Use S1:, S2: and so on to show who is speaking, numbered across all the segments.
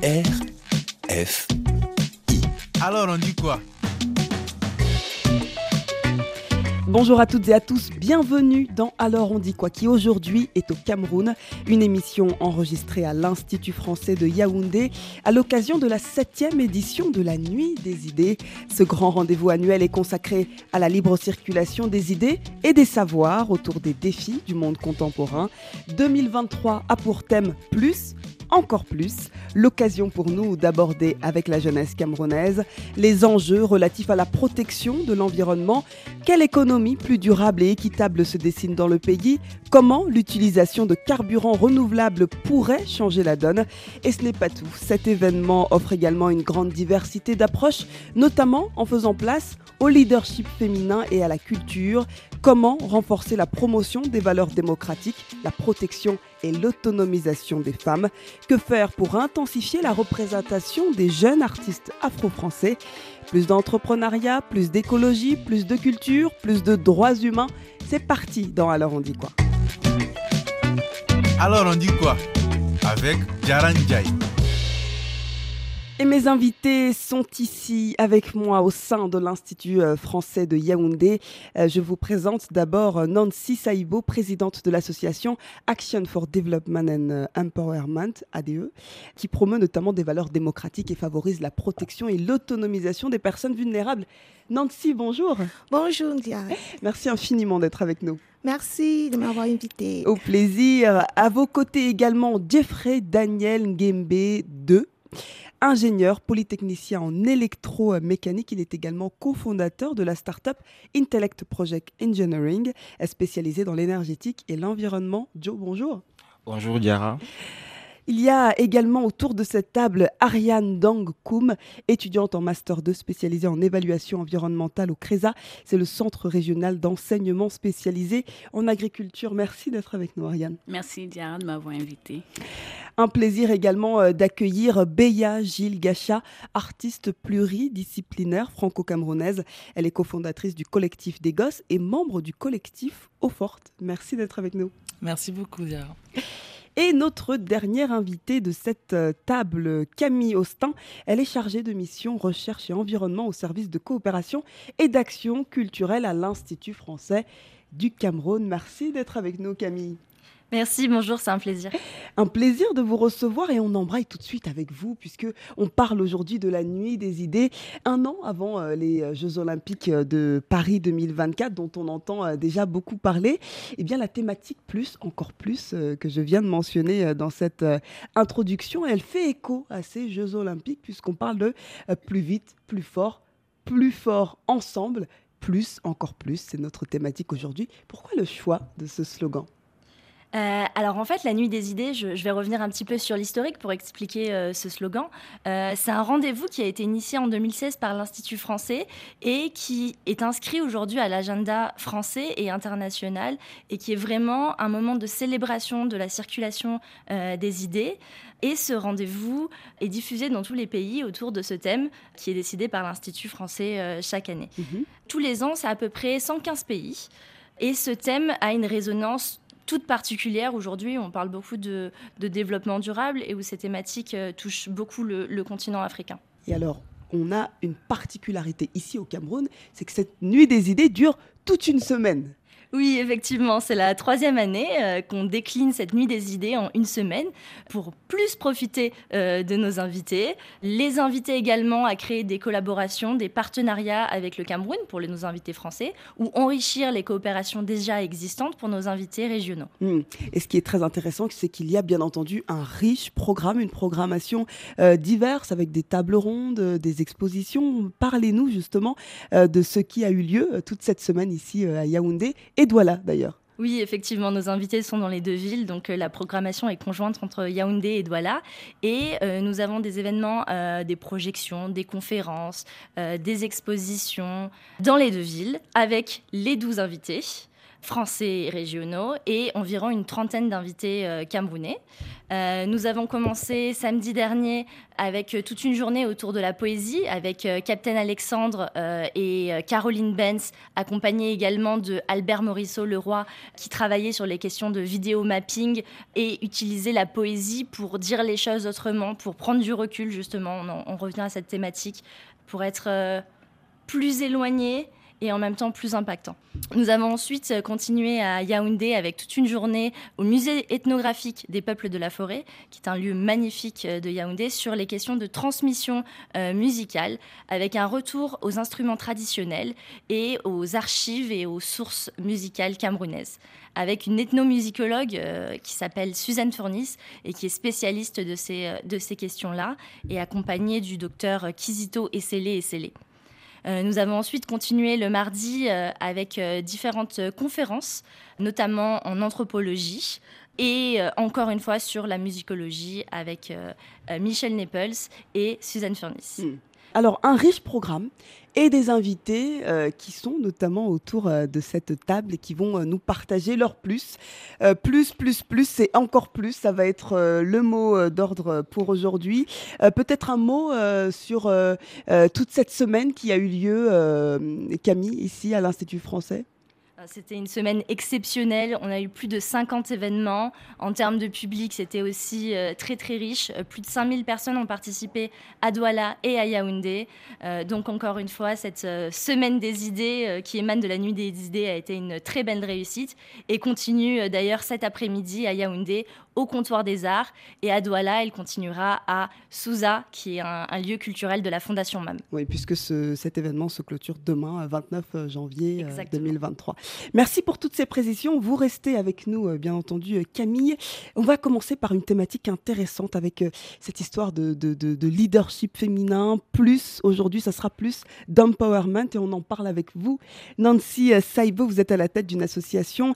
S1: F
S2: Alors on dit quoi?
S3: Bonjour à toutes et à tous, bienvenue dans Alors on dit quoi qui aujourd'hui est au Cameroun, une émission enregistrée à l'Institut français de Yaoundé à l'occasion de la septième édition de la Nuit des idées. Ce grand rendez-vous annuel est consacré à la libre circulation des idées et des savoirs autour des défis du monde contemporain. 2023 a pour thème plus encore plus, l'occasion pour nous d'aborder avec la jeunesse camerounaise les enjeux relatifs à la protection de l'environnement, quelle économie plus durable et équitable se dessine dans le pays, comment l'utilisation de carburants renouvelables pourrait changer la donne? Et ce n'est pas tout, cet événement offre également une grande diversité d'approches, notamment en faisant place au leadership féminin et à la culture, comment renforcer la promotion des valeurs démocratiques, la protection et l'autonomisation des femmes, que faire pour intensifier la représentation des jeunes artistes afro-français, plus d'entrepreneuriat, plus d'écologie, plus de culture, plus de droits humains, c'est parti dans Alors on dit quoi?
S2: Alors on dit quoi? Avec Jaran Jai.
S3: Et mes invités sont ici avec moi au sein de l'Institut euh, français de Yaoundé. Euh, je vous présente d'abord euh, Nancy Saïbo, présidente de l'association Action for Development and Empowerment, ADE, qui promeut notamment des valeurs démocratiques et favorise la protection et l'autonomisation des personnes vulnérables. Nancy, bonjour.
S4: Bonjour, Dia.
S3: Merci infiniment d'être avec nous.
S4: Merci de m'avoir invité.
S3: Au plaisir. À vos côtés également, Jeffrey Daniel Ngembe II ingénieur polytechnicien en électromécanique. Il est également cofondateur de la start-up Intellect Project Engineering, spécialisée dans l'énergétique et l'environnement. Joe, bonjour.
S5: Bonjour Diara.
S3: Il y a également autour de cette table Ariane Dang Koum, étudiante en Master 2 spécialisée en évaluation environnementale au CRESA. C'est le centre régional d'enseignement spécialisé en agriculture. Merci d'être avec nous, Ariane.
S6: Merci, Diara, de m'avoir invitée.
S3: Un plaisir également euh, d'accueillir Béa Gilles Gacha, artiste pluridisciplinaire franco-camerounaise. Elle est cofondatrice du collectif des gosses et membre du collectif Eau Forte. Merci d'être avec nous.
S7: Merci beaucoup, Diara.
S3: Et notre dernière invitée de cette euh, table, Camille Austin, elle est chargée de mission recherche et environnement au service de coopération et d'action culturelle à l'Institut français du Cameroun. Merci d'être avec nous, Camille.
S8: Merci, bonjour, c'est un plaisir.
S3: Un plaisir de vous recevoir et on embraye tout de suite avec vous puisque on parle aujourd'hui de la nuit des idées, un an avant euh, les euh, Jeux Olympiques euh, de Paris 2024 dont on entend déjà beaucoup parler. Eh bien la thématique plus, encore plus que je viens de mentionner dans cette introduction, elle fait écho à ces Jeux Olympiques puisqu'on parle de plus vite, plus fort, plus fort ensemble, plus, encore plus. C'est notre thématique aujourd'hui. Pourquoi le choix de ce slogan?
S8: Euh, alors en fait, la nuit des idées, je, vais revenir un petit peu sur l'historique pour expliquer euh, ce slogan. Euh, c'est un rendez-vous qui a été initié en 2016 par l'Institut français et qui est inscrit aujourd'hui à l'agenda français et international et qui est vraiment un moment de célébration de la circulation des idées. Et ce rendez-vous est diffusé dans tous les pays autour de ce thème qui est décidé par l'Institut français chaque année. Mhm. Tous les ans, c'est à peu près 115 pays. Et ce thème a une résonance toute particulière. Aujourd'hui, on parle beaucoup de, développement durable et où ces thématiques euh, touchent beaucoup le, continent africain.
S3: Et alors, on a une particularité ici au Cameroun, c'est que cette nuit des idées dure toute une semaine.
S8: Oui, effectivement, c'est la troisième année euh, qu'on décline cette nuit des idées en une semaine pour plus profiter euh, de nos invités. Les inviter également à créer des collaborations, des partenariats avec le Cameroun pour nos invités français ou enrichir les coopérations déjà existantes pour nos invités régionaux.
S3: Hmm. Et ce qui est très intéressant, c'est qu'il y a bien entendu un riche programme, une programmation euh, diverse avec des tables rondes, des expositions. Parlez-nous justement de ce qui a eu lieu toute cette semaine ici à Yaoundé et Douala d'ailleurs.
S8: Oui, effectivement, nos invités sont dans les deux villes, donc euh, la programmation est conjointe entre Yaoundé et Douala. Et euh, nous avons des événements, euh, des projections, des conférences, des expositions dans les deux villes avec les douze invités. Français régionaux et environ une trentaine d'invités euh, camerounais. Euh, nous avons commencé samedi dernier avec euh, toute une journée autour de la poésie, avec Captain Alexandre et Caroline Benz, accompagnée également de Albert Morisseau Leroy, qui travaillait sur les questions de vidéo mapping et utilisait la poésie pour dire les choses autrement, pour prendre du recul justement. On, on revient à cette thématique pour être plus éloigné et en même temps plus impactant. Nous avons ensuite euh, continué à Yaoundé avec toute une journée au musée ethnographique des peuples de la forêt, qui est un lieu magnifique euh, de Yaoundé, sur les questions de transmission euh, musicale, avec un retour aux instruments traditionnels et aux archives et aux sources musicales camerounaises, avec une ethnomusicologue qui s'appelle Suzanne Fournis et qui est spécialiste de ces, de ces questions-là, et accompagnée du docteur Kizito Essele Essele. Euh, nous avons ensuite continué le mardi euh, avec euh, différentes conférences, notamment en anthropologie et encore une fois sur la musicologie avec Michel Nepels et Suzanne Furnis.
S3: Mm. Alors, un riche programme et des invités euh, qui sont notamment autour euh, de cette table et qui vont euh, nous partager leur plus. Plus, plus, plus et encore plus, ça va être le mot d'ordre pour aujourd'hui. Peut-être un mot sur toute cette semaine qui a eu lieu, Camille, ici à l'Institut français?
S8: Euh, C'était une semaine exceptionnelle. On a eu plus de 50 événements. En termes de public, c'était aussi euh, très très riche. Euh, plus de 5000 personnes ont participé à Douala et à Yaoundé. Donc encore une fois, cette semaine des idées qui émane de la nuit des idées a été une très belle réussite et continue d'ailleurs cet après-midi à Yaoundé au comptoir des arts et à Douala, elle continuera à Souza, qui est un, un lieu culturel de la Fondation MAM.
S3: Oui, puisque ce- cet événement se clôture demain, euh, 29 janvier euh,
S8: Exactement.
S3: 2023. Merci pour toutes ces précisions. Vous restez avec nous, euh, bien entendu, euh, Camille. On va commencer par une thématique intéressante avec euh, cette histoire de, de- de- de leadership féminin. Plus, aujourd'hui, ça sera plus d'empowerment et on en parle avec vous. Nancy Saibo, vous êtes à la tête d'une association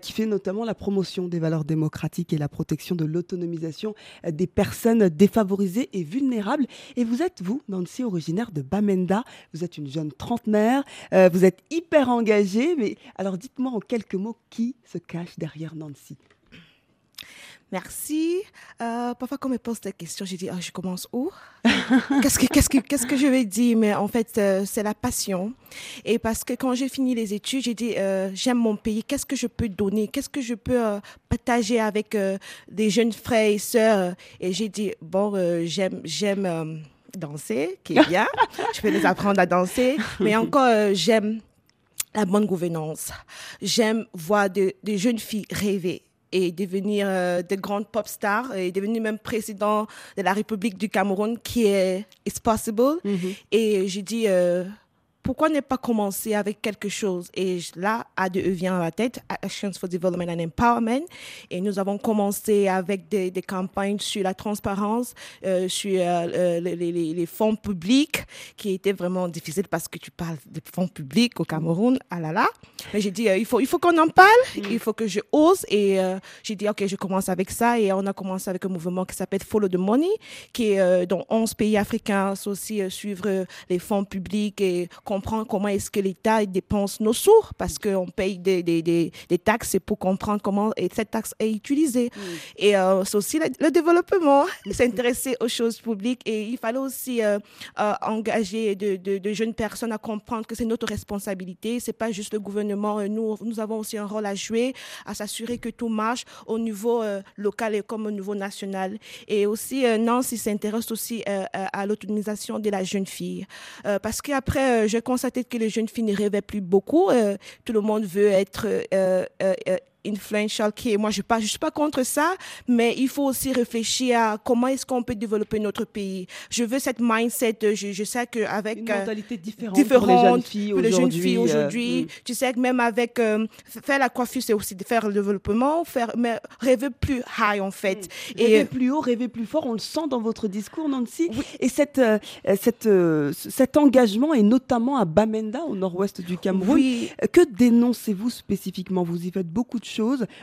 S3: qui fait notamment la promotion des valeurs démocratiques et la protection de l'autonomisation des personnes défavorisées et vulnérables. Et vous êtes, vous, Nancy, originaire de Bamenda. Vous êtes une jeune trentenaire. vous êtes hyper engagée. Mais alors, dites-moi en quelques mots qui se cache derrière Nancy?
S4: Merci. Euh, parfois, quand on me pose cette question, je dis, Ah, je commence où? Qu'est-ce, que, qu'est-ce, que, qu'est-ce que je vais dire? Mais en fait, euh, c'est la passion. Et parce que quand j'ai fini les études, j'ai dit, euh, j'aime mon pays, qu'est-ce que je peux donner? Qu'est-ce que je peux partager avec des jeunes frères et sœurs? Et j'ai dit, bon, j'aime... j'aime danser, qui est bien. je peux les apprendre à danser. Mais encore, j'aime la bonne gouvernance. J'aime voir de- des jeunes filles rêver et devenir euh, de grandes pop stars et devenir même président de la République du Cameroun qui est It's possible. Et j'ai dit, euh, pourquoi ne pas commencer avec quelque chose? Et là, ADE vient à la tête, Actions for Development and Empowerment. Et nous avons commencé avec des, des campagnes sur la transparence, euh, sur euh, les, les- les- les fonds publics, qui étaient vraiment difficiles parce que tu parles de fonds publics au Cameroun, ah là là. Mais j'ai dit, euh, il faut, il faut qu'on en parle, il faut que je ose. Et euh, j'ai dit, OK, je commence avec ça. Et on a commencé avec un mouvement qui s'appelle Follow the Money, qui est dans 11 pays africains, aussi suivre les fonds publics et comprendre comment est-ce que l'État dépense nos sous, parce qu'on paye des, des, des, des taxes, pour comprendre comment et cette taxe est utilisée. Et euh, c'est aussi le, le développement, s'intéresser aux choses publiques. Et il fallait aussi euh, euh, engager de, de, de jeunes personnes à comprendre que c'est notre responsabilité. C'est pas juste le gouvernement. Nous, nous avons aussi un rôle à jouer, à s'assurer que tout marche au niveau local et comme au niveau national. Et aussi, Nancy s'intéresse aussi à l'autonomisation de la jeune fille. Parce qu'après, j'ai constaté que les jeunes filles ne rêvaient plus beaucoup. Euh, tout le monde veut être euh, euh, influential qui est moi je ne suis pas contre ça mais il faut aussi réfléchir à comment est-ce qu'on peut développer notre pays je veux cette mindset euh, je, je sais qu'avec
S3: Une
S4: euh,
S3: mentalité différente,
S4: différente
S3: pour les jeunes filles aujourd'hui. euh, mm.
S4: Tu sais que même avec euh, faire la coiffure, c'est aussi de faire le développement, faire mais rêver plus high en fait.
S3: Rêver
S4: Et
S3: plus haut, rêver plus fort, on le sent dans votre discours, Nancy. Et cette, euh, cette, cet engagement, et notamment à Bamenda, au nord-ouest du Cameroun,
S4: oui,
S3: que dénoncez-vous spécifiquement? Vous y faites beaucoup de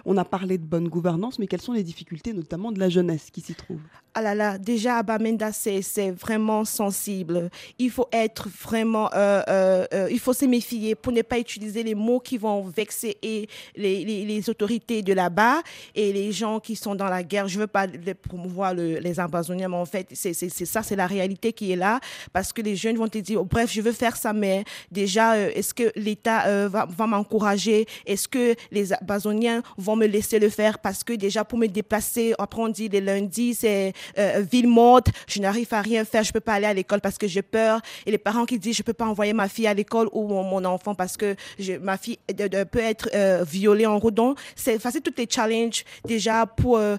S3: On a parlé de bonne gouvernance, mais quelles sont les difficultés, notamment de la jeunesse qui s'y trouve?
S4: Ah là là, déjà à Bamenda, c'est vraiment sensible. Il faut être vraiment, euh, euh, euh, il faut se méfier pour ne pas utiliser les mots qui vont vexer et les, les, les autorités de là-bas et les gens qui sont dans la guerre. Je veux pas les promouvoir le- les Amazoniens, mais en fait, c'est ça, c'est la réalité qui est là parce que les jeunes vont te dire, oh, bref, je veux faire ça, mais déjà, euh, est-ce que l'État euh, va, va m'encourager? Est-ce que les Amazoniens vont me laisser le faire? Parce que déjà, pour me déplacer, après on dit les lundis, c'est euh, ville morte, je n'arrive à rien faire, je peux pas aller à l'école parce que j'ai peur. Et les parents qui disent, je peux pas envoyer ma fille à l'école ou mon, mon enfant parce que je, ma fille de- de- peut être euh, violée en route. Donc, c'est facile tous les challenges déjà pour, euh,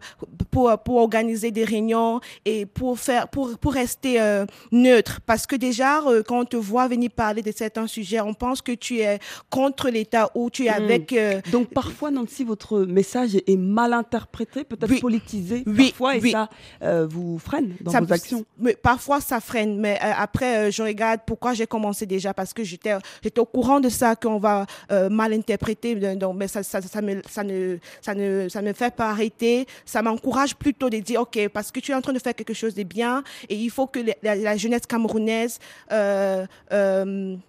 S4: pour, pour organiser des réunions et pour faire, pour, pour rester euh, neutre. Parce que déjà, quand on te voit venir parler de certains sujets, on pense que tu es contre l'État ou tu es
S3: Mm.
S4: avec
S3: Donc parfois, Nancy, votre message est mal interprété, peut-être
S4: Oui.
S3: politisé
S4: Oui,
S3: parfois, et
S4: oui.
S3: ça euh, vous freine dans
S4: Ça-
S3: vos actions.
S4: mais parfois ça freine mais euh, après euh, je regarde pourquoi j'ai commencé déjà parce que j'étais j'étais au courant de ça qu'on va mal interpréter donc mais ça ça, ça me ça ne ça ne ça me fait pas arrêter ça m'encourage plutôt de dire ok parce que tu es en train de faire quelque chose de bien et il faut que la, la jeunesse camerounaise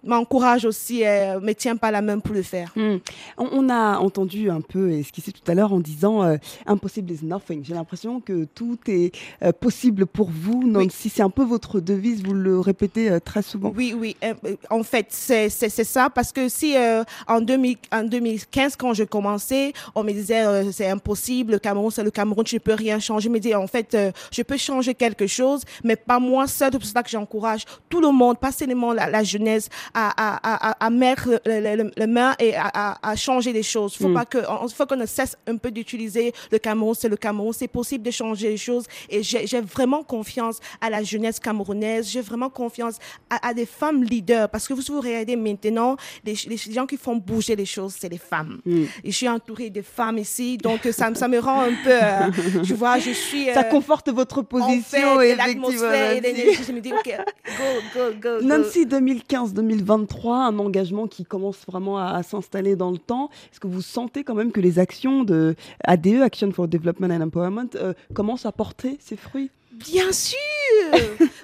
S4: m'encourage aussi euh, me tient pas la main pour le faire
S3: Hmm. On, on a entendu un peu esquisser tout à l'heure en disant impossible is nothing. J'ai l'impression que tout est euh, possible pour vous. Nancy, c'est un peu votre devise, vous le répétez euh, très souvent.
S4: Oui, oui. euh, euh, En fait, c'est ça parce que si euh, en, 2000 en 2015, quand je commençais, on me disait euh, c'est impossible, le Cameroun, c'est le Cameroun, tu ne peux rien changer. Dis en fait, euh, je peux changer quelque chose, mais pas moi seul. C'est pour ça que j'encourage tout le monde, pas seulement la, la jeunesse, à, à, à, à mettre le, le, le- le main et à, à, à changer les choses. Faut
S3: Mm.
S4: pas que, on- faut qu'on ne cesse un peu d'utiliser le Cameroun, c'est le Cameroun. C'est possible de changer les choses et j'ai vraiment confiance à la jeunesse camerounaise. J'ai vraiment confiance à, à des femmes leaders parce que vous vous regardez maintenant, les, les gens qui font bouger les choses, c'est les femmes.
S3: Mm.
S4: Et je suis entourée de femmes ici, donc euh, ça, me- ça me rend un peu, euh, tu vois, je suis.
S3: Ça
S4: euh,
S3: conforte votre
S4: en
S3: position,
S4: fait, et l'atmosphère et
S3: Nancy.
S4: l'énergie. Je me dis, ok, go, go, go.
S3: Nancy, 2015-2023, un engagement qui commence vraiment à, à s'installer dans le temps. Est-ce que vous sentez quand même que les actions de ADE, Action for Development and Empowerment, euh, commencent à porter ses fruits
S4: Bien sûr,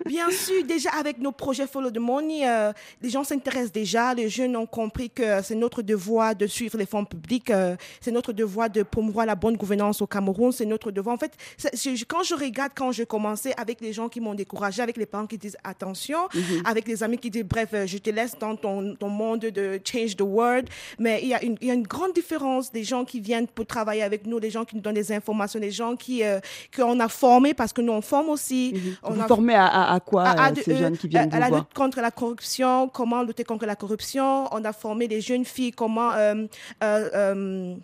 S4: bien sûr. Déjà avec nos projets Follow the Money, euh, les gens s'intéressent déjà. Les jeunes ont compris que c'est notre devoir de suivre les fonds publics. euh, c'est notre devoir de promouvoir la bonne gouvernance au Cameroun. C'est notre devoir. En fait, quand je regarde, quand je commençais avec les gens qui m'ont découragé, avec les parents qui disent attention, avec les amis qui disent bref, euh, je te laisse dans ton, ton monde de change the world. Mais il y, a une, il y a une grande différence des gens qui viennent pour travailler avec nous, des gens qui nous donnent des informations, des gens qui euh, qu'on a formés parce que nous on forme aussi. On
S3: Vous
S4: a
S3: formez à, à- à quoi
S4: à- à
S3: euh,
S4: de-
S3: ces
S4: euh,
S3: jeunes qui viennent
S4: à
S3: vous
S4: la
S3: voir
S4: lutte contre la corruption, comment lutter contre la corruption. On a formé des jeunes filles, comment, euh, euh, euh,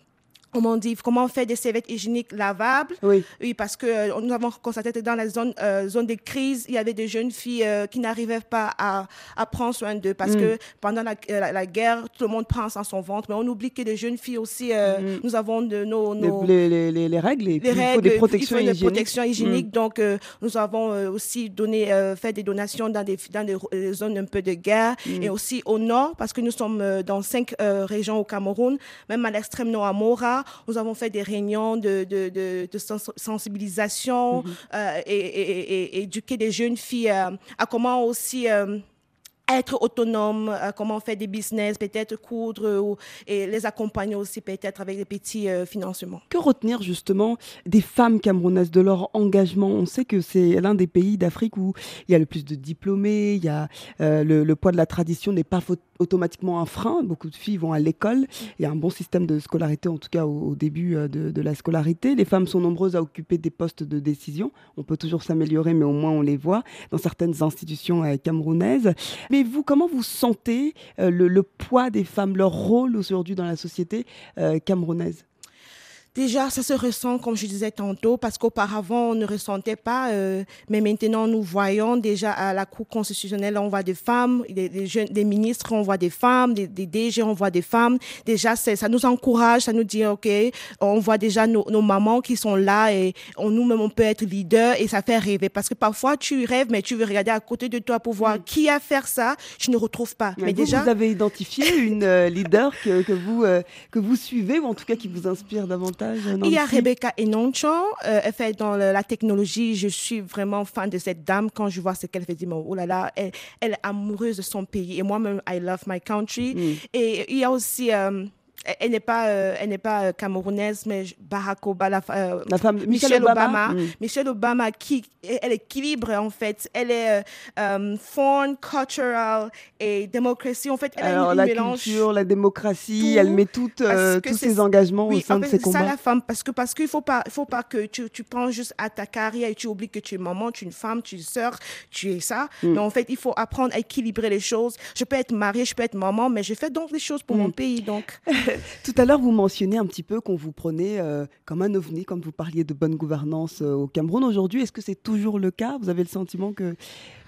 S4: comment on dit, comment faire des serviettes hygiéniques lavables?
S3: Oui.
S4: Oui, parce que euh, nous avons constaté que dans la zone, euh, zone de crise, il y avait des jeunes filles euh, qui n'arrivaient pas à, à prendre soin d'eux parce
S3: Mm.
S4: que pendant la, euh, la, la guerre, tout le monde pense à son ventre, mais on oublie que les jeunes filles aussi, euh,
S3: Mm.
S4: nous avons de nos, nos
S3: les- les- les- les règles
S4: les
S3: il faut
S4: règles,
S3: des protections
S4: il faut des
S3: hygiéniques.
S4: protections hygiéniques.
S3: Mm.
S4: Donc, euh, nous avons aussi donné, euh, fait des donations dans des, dans des, zones un peu de guerre
S3: Mm.
S4: et aussi au nord, parce que nous sommes dans cinq régions au Cameroun, même à l'extrême nord à Mora. Nous avons fait des réunions de, de, de, de sens- sensibilisation
S3: Mm-hmm.
S4: euh, et, et, et- et éduquer des jeunes filles euh, à comment aussi. Être autonome, euh, comment faire des business, peut-être coudre ou, et les accompagner aussi peut-être avec des petits euh, financements.
S3: Que retenir justement des femmes camerounaises, de leur engagement? On sait que c'est l'un des pays d'Afrique où il y a le plus de diplômés, il y a, euh, le, poids de la tradition n'est pas automatiquement un frein. Beaucoup de filles vont à l'école. Il y a un bon système de scolarité, en tout cas au, début de, la scolarité. Les femmes sont nombreuses à occuper des postes de décision. On peut toujours s'améliorer, mais au moins on les voit dans certaines institutions camerounaises. Vous, comment vous sentez euh, le, poids des femmes, leur rôle aujourd'hui dans la société euh, camerounaise?
S4: Déjà, ça se ressent, comme je disais tantôt, parce qu'auparavant, on ne ressentait pas, euh, mais maintenant, nous voyons déjà à la Cour constitutionnelle, on voit des femmes, des, des jeunes, des ministres, on voit des femmes, des, des DG, on voit des femmes. Déjà, ça nous encourage, ça nous dit, OK, on voit déjà nos, nos mamans qui sont là et on, nous-mêmes, on peut être leader et ça fait rêver. Parce que parfois, tu rêves, mais tu veux regarder à côté de toi pour voir qui a fait ça, tu ne retrouves pas. Mais
S3: vous,
S4: déjà,
S3: vous avez identifié une euh, leader que, que vous, euh, que vous suivez, ou en tout cas qui vous inspire davantage? Davantage
S4: Il y a Rebecca Enonchan, euh, elle fait dans le- la technologie. Je suis vraiment fan de cette dame. Quand je vois ce qu'elle fait, je dis, oh là là, elle, elle est amoureuse de son pays. Et moi-même, I love my country.
S3: Mm.
S4: Et il y a aussi, euh, elle- n'est pas, euh, elle n'est pas euh, camerounaise, mais Barack Obama, la, euh,
S3: La femme
S4: Michelle,
S3: Michelle
S4: Obama?
S3: Mm.
S4: Michelle Obama, qui, elle équilibre en fait. Elle est euh, euh, foreign, cultural et démocratie. En fait, elle
S3: Alors
S4: a une
S3: la
S4: mélange.
S3: culture, la démocratie,
S4: tout,
S3: elle met toutes, tous ses engagements au
S4: Oui,
S3: sein
S4: en
S3: de
S4: fait,
S3: ses
S4: c'est ça
S3: combats.
S4: la femme, parce que parce qu'il faut pas, faut pas que tu, tu penses juste à ta carrière et tu oublies que tu es maman, tu es une femme, tu es sœur, tu es ça.
S3: Mm.
S4: Mais en fait, il faut apprendre à équilibrer les choses. Je peux être mariée, je peux être maman, mais je fais donc des choses pour
S3: Mm.
S4: mon pays, donc.
S3: Tout à l'heure, vous mentionnez un petit peu qu'on vous prenait euh, comme un ovni quand vous parliez de bonne gouvernance euh, au Cameroun. Aujourd'hui, est-ce que c'est toujours le cas? Vous avez le sentiment que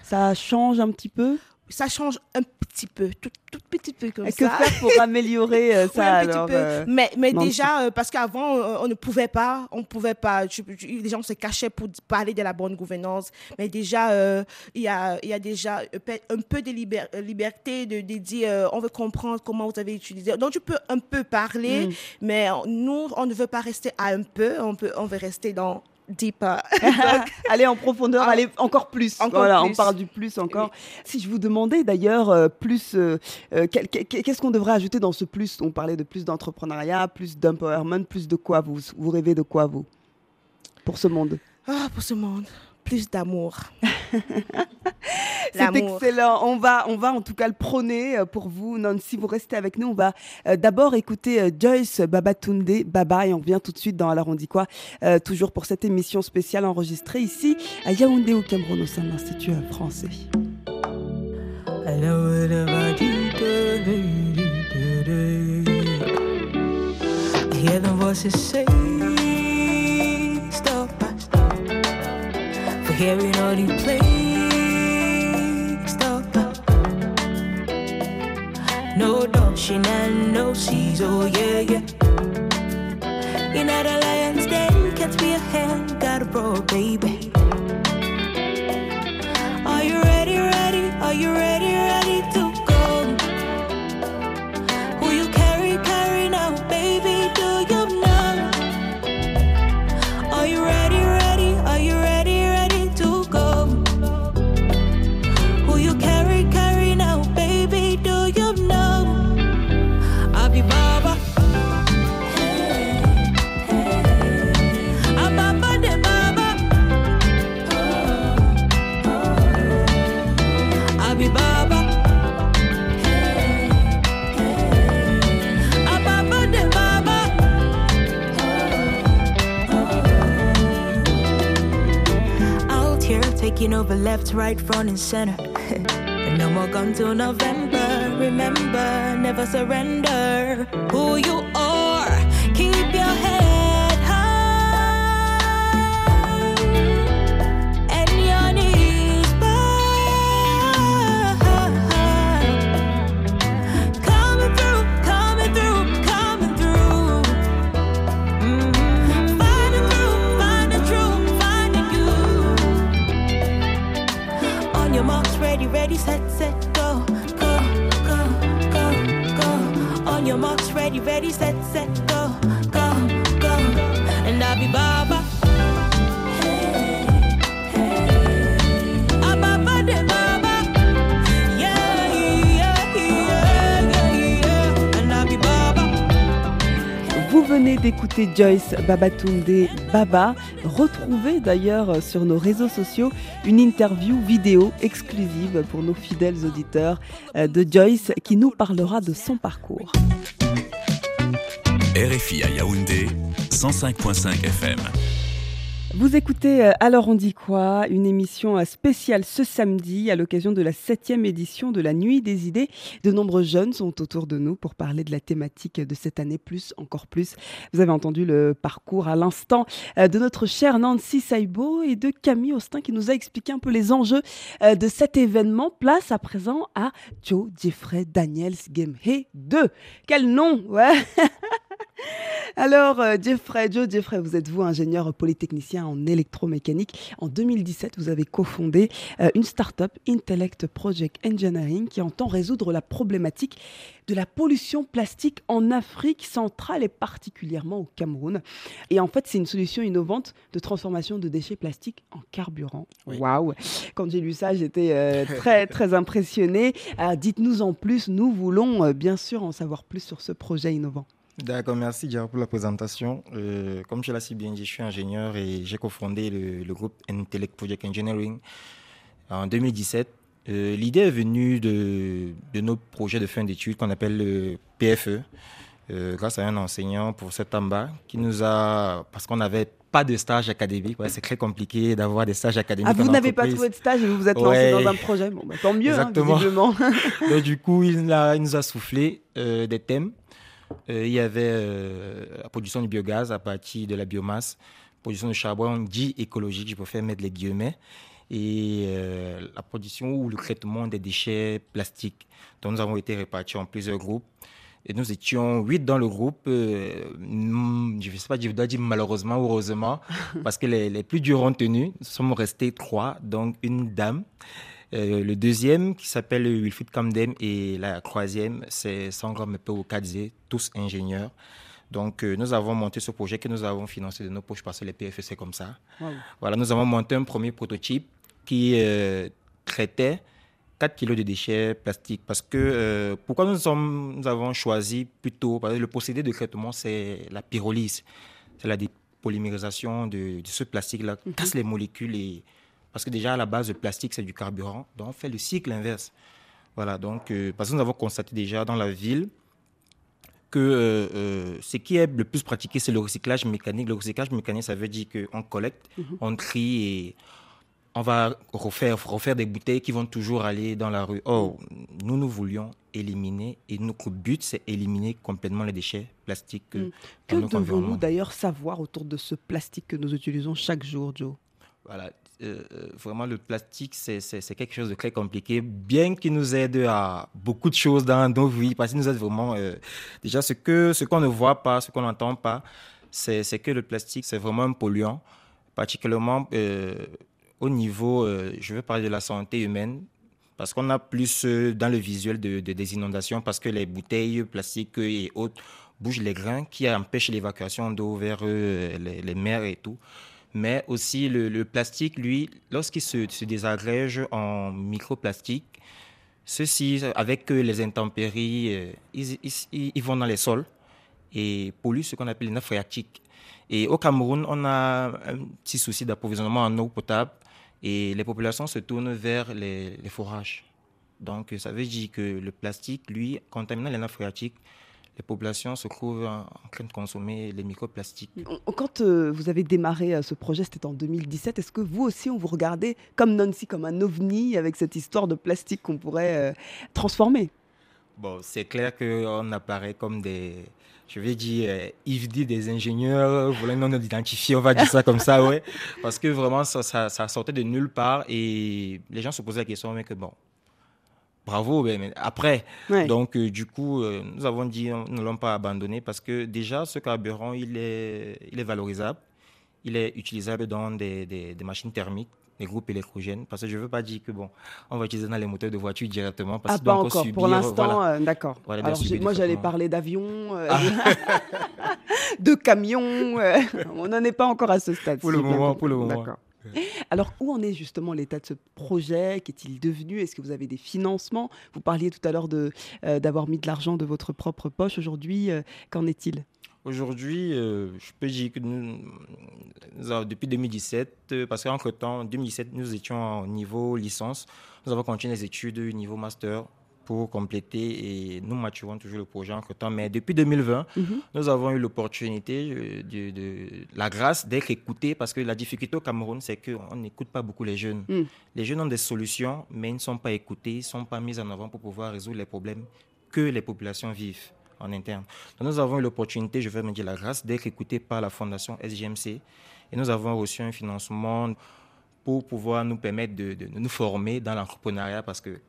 S3: ça change un petit peu?
S4: Ça change un petit peu, tout, tout petit peu comme
S3: Et Que
S4: ça.
S3: faire pour améliorer euh,
S4: Oui,
S3: ça
S4: un petit
S3: alors
S4: peu.
S3: euh,
S4: mais déjà, euh, parce qu'avant, on ne pouvait pas, on pouvait pas, tu- tu- les gens se cachaient pour parler de la bonne gouvernance. Mais déjà, il y, a, il y a déjà un peu- de liber- liberté de, de dire, on veut comprendre comment vous avez utilisé. Donc, tu peux un peu parler,
S3: Mm.
S4: mais nous, on ne veut pas rester à un peu, on, peut, on veut rester dans deeper.
S3: Aller en profondeur,
S4: Ah,
S3: aller encore plus.
S4: encore
S3: voilà, on parle du plus encore. Si je vous demandais d'ailleurs euh, plus, euh, euh, qu'est-ce qu'on devrait ajouter dans ce plus? On parlait de plus d'entrepreneuriat, plus d'empowerment, plus de quoi vous Vous rêvez de quoi vous? Pour ce monde
S4: Ah, pour ce monde, plus d'amour.
S3: C'est excellent. On va, on va en tout cas le prôner euh, pour vous. Nancy, vous restez avec nous. On va euh, d'abord écouter euh, Joyce Babatunde Baba et on revient tout de suite dans Alors on dit quoi euh, Toujours pour cette émission spéciale enregistrée ici à Yaoundé au Cameroun au sein de l'Institut français.
S1: I hear the voices say, hearing all you play, stop. No dodging and no seas, oh yeah, yeah. You're not a lion's den, can't be a hand, got a bro, baby. Are you ready, ready? Are you ready taking over left, right, front, and center. and no more gun till November. Remember, never surrender. Who you
S3: Vous venez d'écouter Joyce Babatunde Baba. Retrouvez d'ailleurs sur nos réseaux sociaux une interview vidéo exclusive pour nos fidèles auditeurs euh, de Joyce qui nous parlera de son parcours.
S5: RFI à Yaoundé, 105.5 FM.
S3: Vous écoutez euh, Alors on dit quoi? Une émission euh, spéciale ce samedi à l'occasion de la septième édition de la Nuit des idées. De nombreux jeunes sont autour de nous pour parler de la thématique de cette année, plus, encore plus. Vous avez entendu le parcours à l'instant euh, de notre chère Nancy Saibo et de Camille Austin qui nous a expliqué un peu les enjeux de cet événement. Place à présent à Joe Jeffrey Daniels Game Hey 2. Quel nom Ouais Alors, euh, Jeffrey, Joe Jeffrey, vous êtes vous ingénieur polytechnicien en électromécanique? En 2017, vous avez cofondé euh, une start-up, Intellect Project Engineering, qui entend résoudre la problématique de la pollution plastique en Afrique centrale et particulièrement au Cameroun. Et en fait, c'est une solution innovante de transformation de déchets plastiques en carburant. Waouh Quand j'ai lu ça, j'étais euh, très très impressionné. Dites-nous en plus, nous voulons euh, bien sûr en savoir plus sur ce projet innovant.
S7: D'accord, merci Diar pour la présentation. Euh, comme je l'ai si bien dit, je suis ingénieur et j'ai cofondé le, le, groupe Intellect Project Engineering en 2017. Euh, L'idée est venue de, de notre projet de fin d'études qu'on appelle le PFE, euh, grâce à un enseignant pour cet bas qui nous a, parce qu'on n'avait pas de stage académique, ouais, c'est très compliqué d'avoir des stages académiques.
S3: Ah, vous n'avez pas trouvé de stage et vous vous êtes lancé dans un projet, bon, bah, tant mieux, hein, Exactement.
S7: Donc, du coup, il, a, il, nous a soufflé des thèmes il y avait euh, la production de biogaz à partir de la biomasse, production de charbon dit écologique, je préfère mettre les guillemets, et euh, la production ou le traitement des déchets plastiques. Donc nous avons été répartis en plusieurs groupes. Et nous étions huit dans le groupe. je ne sais pas, je dois dire malheureusement ou heureusement, parce que les, les plus durs ont tenu. Nous sommes restés trois, donc une dame. Euh, le deuxième, qui s'appelle Wilfried Kamdem, et la troisième, c'est Sangram Mepeo Kadze, tous ingénieurs. Donc, euh, nous avons monté ce projet que nous avons financé de nos poches parce que les PFE, c'est comme ça. Voilà, nous avons monté un premier prototype qui euh, traitait 4 kilos de déchets plastiques. Parce que, pourquoi nous, sommes, nous avons choisi plutôt, parce que le procédé de traitement, c'est la pyrolyse. C'est la dépolymérisation de, ce plastique-là, qui mhm. casse les molécules et parce que déjà, à la base, le plastique, c'est du carburant. Donc, on fait le cycle inverse. Voilà, donc, euh, parce que nous avons constaté déjà dans la ville que euh, euh, ce qui est le plus pratiqué, c'est le recyclage mécanique. Le recyclage mécanique, ça veut dire qu'on collecte, mhm. on trie et on va refaire, refaire des bouteilles qui vont toujours aller dans la rue. Or, nous, nous voulions éliminer, et notre but, c'est éliminer complètement les déchets plastiques. Mm.
S3: Que devons-nous d'ailleurs savoir autour de ce plastique que nous utilisons chaque jour, Joe?
S7: Voilà, euh, euh, vraiment, le plastique, c'est quelque chose de très compliqué, bien qu'il nous aide à beaucoup de choses dans nos vies, parce qu'il nous aide vraiment. Euh, déjà, ce qu'on ne voit pas, ce qu'on n'entend pas, c'est que le plastique, c'est vraiment un polluant, particulièrement au niveau, je veux parler de la santé humaine, parce qu'on a plus dans le visuel de, des inondations, parce que les bouteilles plastiques et autres bougent les grains qui empêchent l'évacuation d'eau vers les mers et tout mais aussi le, plastique, lui, lorsqu'il se, désagrège en microplastique, ceux-ci, avec les intempéries, euh, ils, vont dans les sols et polluent ce qu'on appelle les nappes phréatiques. Et au Cameroun, on a un petit souci d'approvisionnement en eau potable et les populations se tournent vers les, les forages. Donc, ça veut dire que le plastique, lui, contaminant les nappes phréatiques, les populations se trouvent en, train de consommer les microplastiques.
S3: Quand euh, vous avez démarré euh, ce projet, c'était en 2017, est-ce que vous aussi, on vous regardait comme Nancy, comme un ovni avec cette histoire de plastique qu'on pourrait euh, transformer?
S7: Bon, c'est clair qu'on apparaît comme des, je vais dire, Yves dit des ingénieurs, voilà, non identifiés, on va dire ça comme ça, ouais. Parce que vraiment, ça, ça, sortait de nulle part et les gens se posaient la question, mais que bon, bravo. Mais après, donc euh, du coup, euh, nous avons dit, nous ne l'avons pas abandonné parce que déjà, ce carburant, il est, il est valorisable. Il est utilisable dans des, des, machines thermiques, des groupes électrogènes. Parce que je ne veux pas dire que, bon, on va utiliser dans les moteurs de voiture directement. Parce
S3: ah, pas encore. pour l'instant, euh, d'accord. moi, j'allais parler d'avions, ah. de camions. on n'en est pas encore à ce stade.
S7: Pour le moment, pour le moment. D'accord.
S3: Alors, où en est justement l'état de ce projet Qu'est-il devenu Est-ce que vous avez des financements Vous parliez tout à l'heure euh, d'avoir mis de l'argent de votre propre poche. Aujourd'hui, euh, qu'en est-il
S7: Aujourd'hui, euh, je peux dire que nous, depuis 2017, parce qu'entre-temps, en 2017, nous étions au niveau licence. Nous avons continué les études au niveau master pour compléter et nous maturons toujours le projet entre temps. Mais depuis 2020, mhm. nous avons eu l'opportunité, euh, de, la grâce d'être écoutés parce que la difficulté au Cameroun, c'est qu'on n'écoute pas beaucoup les jeunes. Mm. Les jeunes ont des solutions, mais ils ne sont pas écoutés, ils ne sont pas mis en avant pour pouvoir résoudre les problèmes que les populations vivent en interne. Donc nous avons eu l'opportunité, je vais me dire la grâce, d'être écoutés par la fondation SGMC et nous avons reçu un financement pour pouvoir nous permettre de, de nous former dans l'entrepreneuriat parce que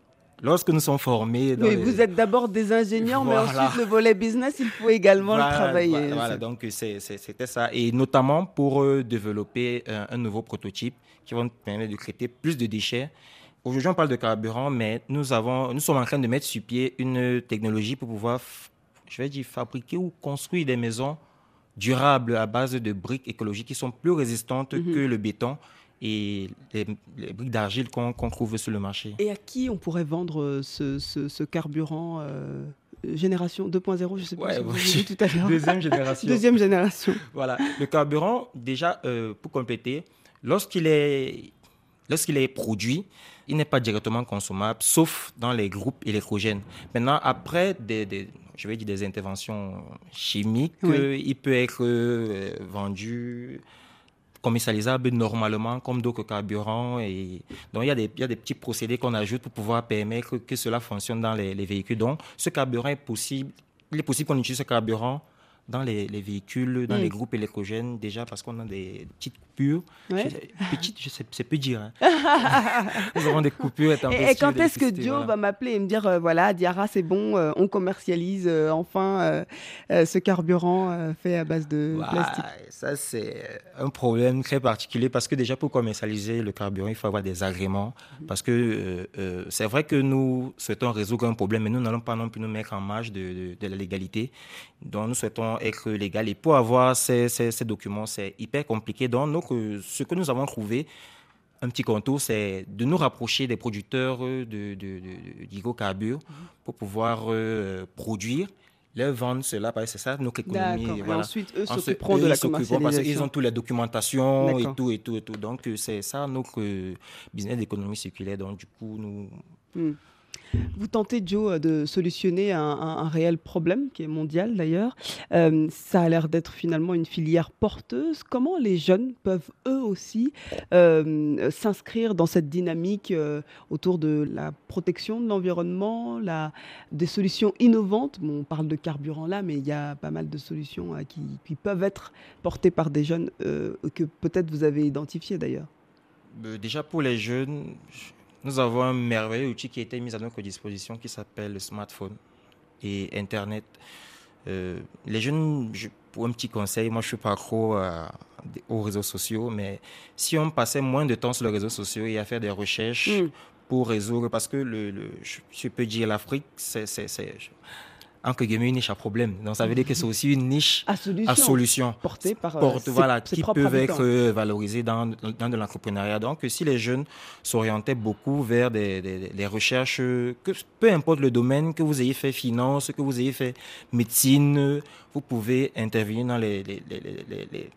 S7: lorsque nous sommes formés.
S3: vous êtes d'abord des ingénieurs, mais ensuite le volet business, il faut également le travailler.
S7: Voilà, donc c'était ça. Et notamment pour euh, développer un, nouveau prototype qui va nous permettre de traiter plus de déchets. Aujourd'hui, on parle de carburant, mais nous, avons, nous sommes en train de mettre sur pied une technologie pour pouvoir, je vais dire, fabriquer ou construire des maisons durables à base de briques écologiques qui sont plus résistantes mhm. que le béton et les, briques d'argile qu'on trouve sur le marché.
S3: Et à qui on pourrait vendre euh, ce, carburant euh, génération 2.0, je sais pas si vous tout à l'heure.
S7: Deuxième génération.
S3: Deuxième génération.
S7: Voilà. Le carburant, déjà, euh, pour compléter, lorsqu'il est, lorsqu'il est produit, il n'est pas directement consommable, sauf dans les groupes électrogènes. Maintenant, après des, je vais dire des interventions chimiques, il peut être vendu commercialisable normalement comme d'autres carburants. Et donc, il y, a des, il y a des petits procédés qu'on ajoute pour pouvoir permettre que cela fonctionne dans les, les véhicules. Donc, ce carburant est possible. Il est possible qu'on utilise ce carburant dans les, véhicules, dans les mm. groupes électrogènes, déjà parce qu'on a des petites coupures. Petites, je sais, c'est peu dire. Hein. Nous avons des coupures.
S3: Et, et quand est-ce que Joe va m'appeler et me dire, euh, voilà, Diara, c'est bon, euh, on commercialise euh, enfin ce carburant fait à base de plastique?
S7: Ça, c'est un problème très particulier parce que déjà, pour commercialiser le carburant, il faut avoir des agréments. Mm-hmm. Parce que c'est vrai que nous souhaitons résoudre un problème, mais nous n'allons pas non plus nous mettre en marge de, de la légalité. Donc, nous souhaitons être légal. Et pour avoir ces, ces, documents, c'est hyper compliqué. Donc, ce que nous avons trouvé, un petit contour, c'est de nous rapprocher des producteurs de, d'hydrocarbures de, pour pouvoir euh, produire leur vendre cela, parce que c'est ça notre économie.
S3: Voilà. Et ensuite, eux s'occuperont de la commercialisation. Parce
S7: qu'ils ont toute la documentation et tout, et tout, et tout. Donc, c'est ça notre business d'économie circulaire. Donc, du coup, nous... Hmm.
S3: Vous tentez, Joe, euh, de solutionner un, réel problème qui est mondial d'ailleurs. Euh, ça a l'air d'être finalement une filière porteuse. Comment les jeunes peuvent eux aussi euh, s'inscrire dans cette dynamique autour de la protection de l'environnement, la, des solutions innovantes? On parle de carburant là, mais il y a pas mal de solutions qui, qui, peuvent être portées par des jeunes que peut-être vous avez identifiées d'ailleurs.
S7: Déjà pour les jeunes, nous avons un merveilleux outil qui a été mis à notre disposition qui s'appelle le smartphone et Internet. Euh, les jeunes, pour un petit conseil, moi je suis pas trop euh, aux réseaux sociaux, mais si on passait moins de temps sur les réseaux sociaux et à faire des recherches mm. pour résoudre, parce que le, je, peux dire l'Afrique, c'est entre guillemets une niche à problème. Donc ça veut dire que c'est aussi une niche
S3: à solution, à
S7: solution
S3: portée par euh,
S7: voilà, qui peuvent être euh, valorisées dans, dans de l'entrepreneuriat. Donc si les jeunes s'orientaient beaucoup vers des, des, recherches, que peu importe le domaine, que vous ayez fait finance, que vous ayez fait médecine, vous pouvez intervenir dans les, les, les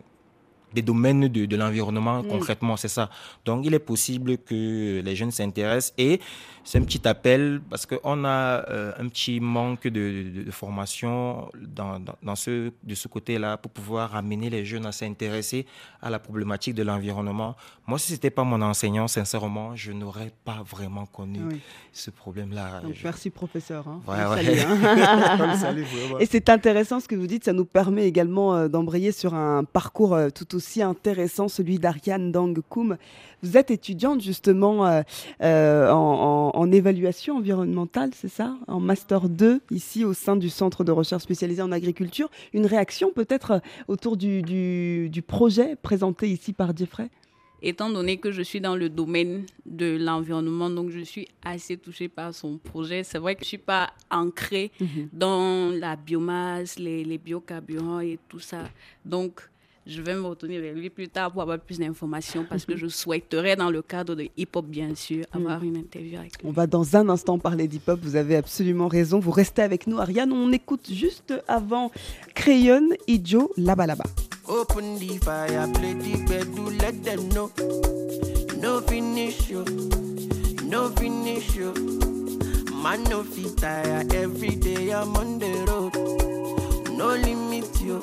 S7: des domaines de, de l'environnement concrètement, c'est ça. Donc il est possible que les jeunes s'intéressent et c'est un petit appel parce qu'on a euh, un petit manque de, de, formation dans, dans, ce, de ce côté-là pour pouvoir amener les jeunes à s'intéresser à la problématique de l'environnement. Moi, si ce n'était pas mon enseignant, sincèrement, je n'aurais pas vraiment connu ce problème-là.
S3: Merci, professeur. Hein. hein. et c'est intéressant ce que vous dites, ça nous permet également euh, d'embrayer sur un parcours euh, tout aussi intéressant, celui d'Ariane Dang-Koum. Vous êtes étudiante justement en en évaluation environnementale, c'est ça? En Master 2, ici au sein du Centre de recherche spécialisé en agriculture. Une réaction peut-être euh, autour du, du, projet présenté ici par Jeffrey?
S6: Étant donné que je suis dans le domaine de l'environnement, donc je suis assez touchée par son projet. C'est vrai que je ne suis pas ancrée mhm. dans la biomasse, les, les biocarburants et tout ça. Donc, je vais me retourner vers lui plus tard pour avoir plus d'informations parce que je souhaiterais, dans le cadre de hip-hop, bien sûr, avoir une interview avec lui.
S3: On va dans un instant parler d'hip-hop. Vous avez absolument raison. Vous restez avec nous, Ariane. On écoute juste avant Crayon et Joe Laba Laba. Open the fire, play the bed, do let them know. No finish you, no finish you. Man, no fit tire, every day I'm on the road. No limit you,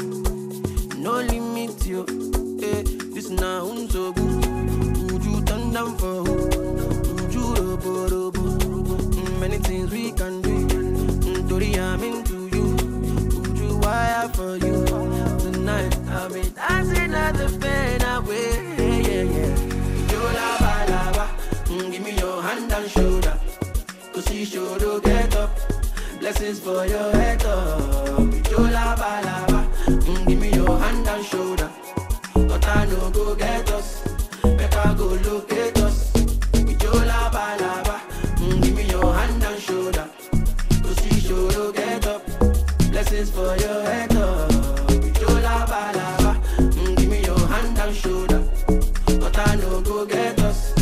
S3: no limit you. Eh, this now so good. Would you turn down for who? Would you robo? Mm, many things we can do. Mm, Tori, I'm into you. You wire for you? Tonight, I'll be dancing at the bed away. Yeah, yeah. You lava lava. Mm, give me your hand and shoulder.
S9: Cause you should get up. Blessings for your head up. Go get us. Better go locate us. Yo lava lava. Mm, give me your hand and shoulder. Cause you should get up. Blessings for your head up. Yo lava lava. Mm, give me your hand and shoulder. But I know go get us.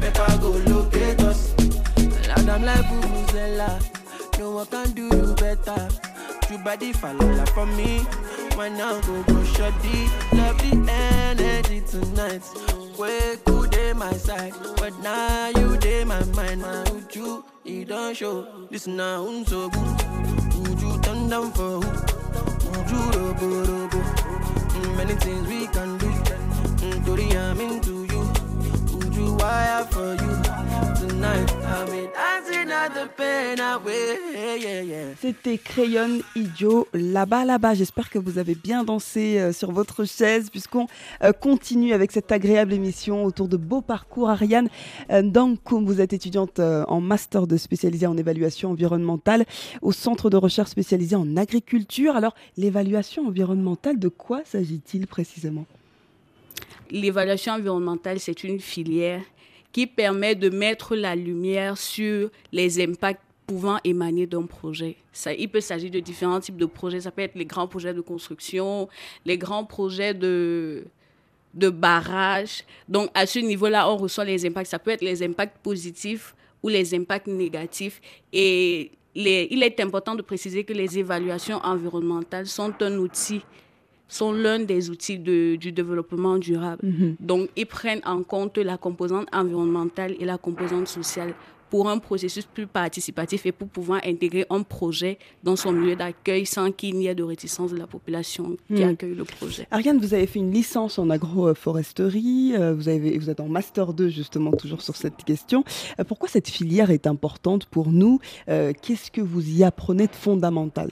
S9: Better go locate us. Lord, I'm like Vuvuzela. No one can do you better. You body fall for me. Why now go go shoddy? Love the energy tonight. Where could they my side? But now you day my mind. Would you? You don't show. This now good. You turn down for who? You robo robo? Mm, Many things we can do. Mm, I'm into you. You wire for you?
S3: C'était Crayon Idiot là-bas, là-bas. J'espère que vous avez bien dansé euh, sur votre chaise puisqu'on euh, continue avec cette agréable émission autour de beaux parcours. Ariane euh, Dankoum, vous êtes étudiante euh, en master de spécialisé en évaluation environnementale au centre de recherche spécialisé en agriculture. Alors, l'évaluation environnementale, de quoi s'agit-il précisément?
S6: L'évaluation environnementale, c'est une filière qui permet de mettre la lumière sur les impacts pouvant émaner d'un projet. Ça, il peut s'agir de différents types de projets. Ça peut être les grands projets de construction, les grands projets de, de barrages. Donc, à ce niveau-là, on reçoit les impacts. Ça peut être les impacts positifs ou les impacts négatifs. Et il est important de préciser que les évaluations environnementales sont un outil sont l'un des outils de, du développement durable. Donc, ils prennent en compte la composante environnementale et la composante sociale pour un processus plus participatif et pour pouvoir intégrer un projet dans son milieu d'accueil sans qu'il n'y ait de réticence de la population qui
S3: Mm.
S6: accueille le projet.
S3: Ariane, vous avez fait une licence en agroforesterie, euh, vous, avez, vous êtes en master 2 justement toujours sur cette question. Euh, Pourquoi cette filière est importante pour nous? Euh, Qu'est-ce que vous y apprenez de fondamental?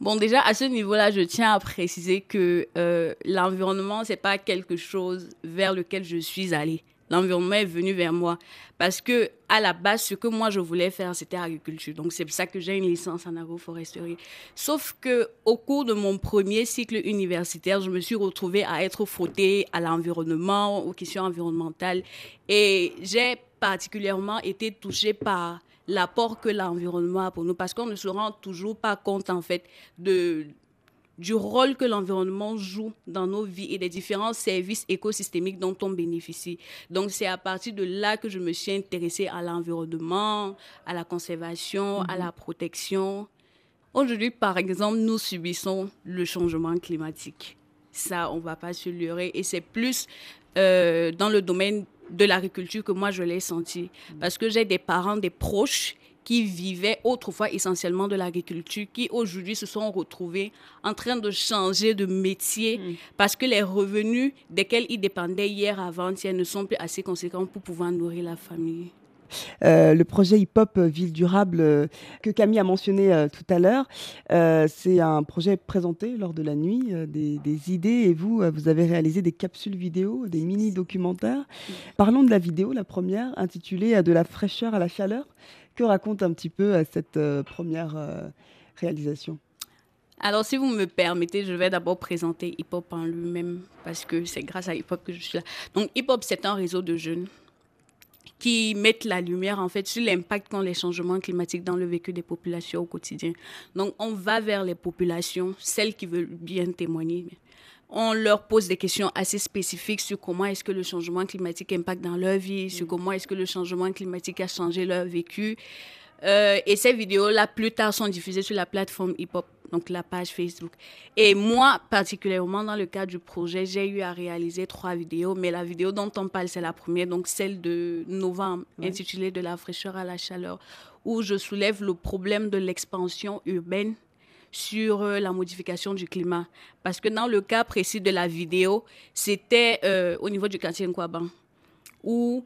S6: Bon, déjà, à ce niveau-là, je tiens à préciser que euh, l'environnement, c'est pas quelque chose vers lequel je suis allée. L'environnement est venu vers moi parce que à la base, ce que moi je voulais faire, c'était agriculture. Donc c'est pour ça que j'ai une licence en agroforesterie. Sauf que au cours de mon premier cycle universitaire, je me suis retrouvée à être frottée à l'environnement, aux questions environnementales, et j'ai particulièrement été touchée par l'apport que l'environnement a pour nous parce qu'on ne se rend toujours pas compte en fait de du rôle que l'environnement joue dans nos vies et des différents services écosystémiques dont on bénéficie. Donc c'est à partir de là que je me suis intéressée à l'environnement, à la conservation, à la protection. Aujourd'hui, par exemple, nous subissons le changement climatique. Ça, on va pas se leurrer. Et c'est plus euh, dans le domaine de l'agriculture que moi, je l'ai senti. Parce que j'ai des parents, des proches qui vivaient autrefois essentiellement de l'agriculture, qui aujourd'hui se sont retrouvés en train de changer de métier parce que les revenus desquels ils dépendaient hier avant-hier ne sont plus assez conséquents pour pouvoir nourrir la famille.
S3: Euh, le projet hip-hop euh, Ville Durable euh, que Camille a mentionné tout à l'heure, c'est un projet présenté lors de la nuit des, des idées et vous, vous avez réalisé des capsules vidéo, des mini-documentaires. Parlons de la vidéo, la première, intitulée De la fraîcheur à la chaleur. Que raconte un petit peu cette première réalisation?
S6: Alors, si vous me permettez, je vais d'abord présenter Hip Hop en lui-même parce que c'est grâce à Hip Hop que je suis là. Donc, Hip Hop, c'est un réseau de jeunes qui mettent la lumière en fait sur l'impact qu'ont les changements climatiques dans le vécu des populations au quotidien. Donc, on va vers les populations, celles qui veulent bien témoigner. On leur pose des questions assez spécifiques sur comment est-ce que le changement climatique impacte dans leur vie, sur comment est-ce que le changement climatique a changé leur vécu. Euh, et ces vidéos-là, plus tard, sont diffusées sur la plateforme hip-hop, donc la page Facebook. Et moi, particulièrement dans le cadre du projet, j'ai eu à réaliser trois vidéos, mais la vidéo dont on parle, c'est la première, donc celle de novembre, intitulée De la fraîcheur à la chaleur, où je soulève le problème de l'expansion urbaine sur euh, la modification du climat. Parce que dans le cas précis de la vidéo, c'était euh, au niveau du quartier Nkwaban, où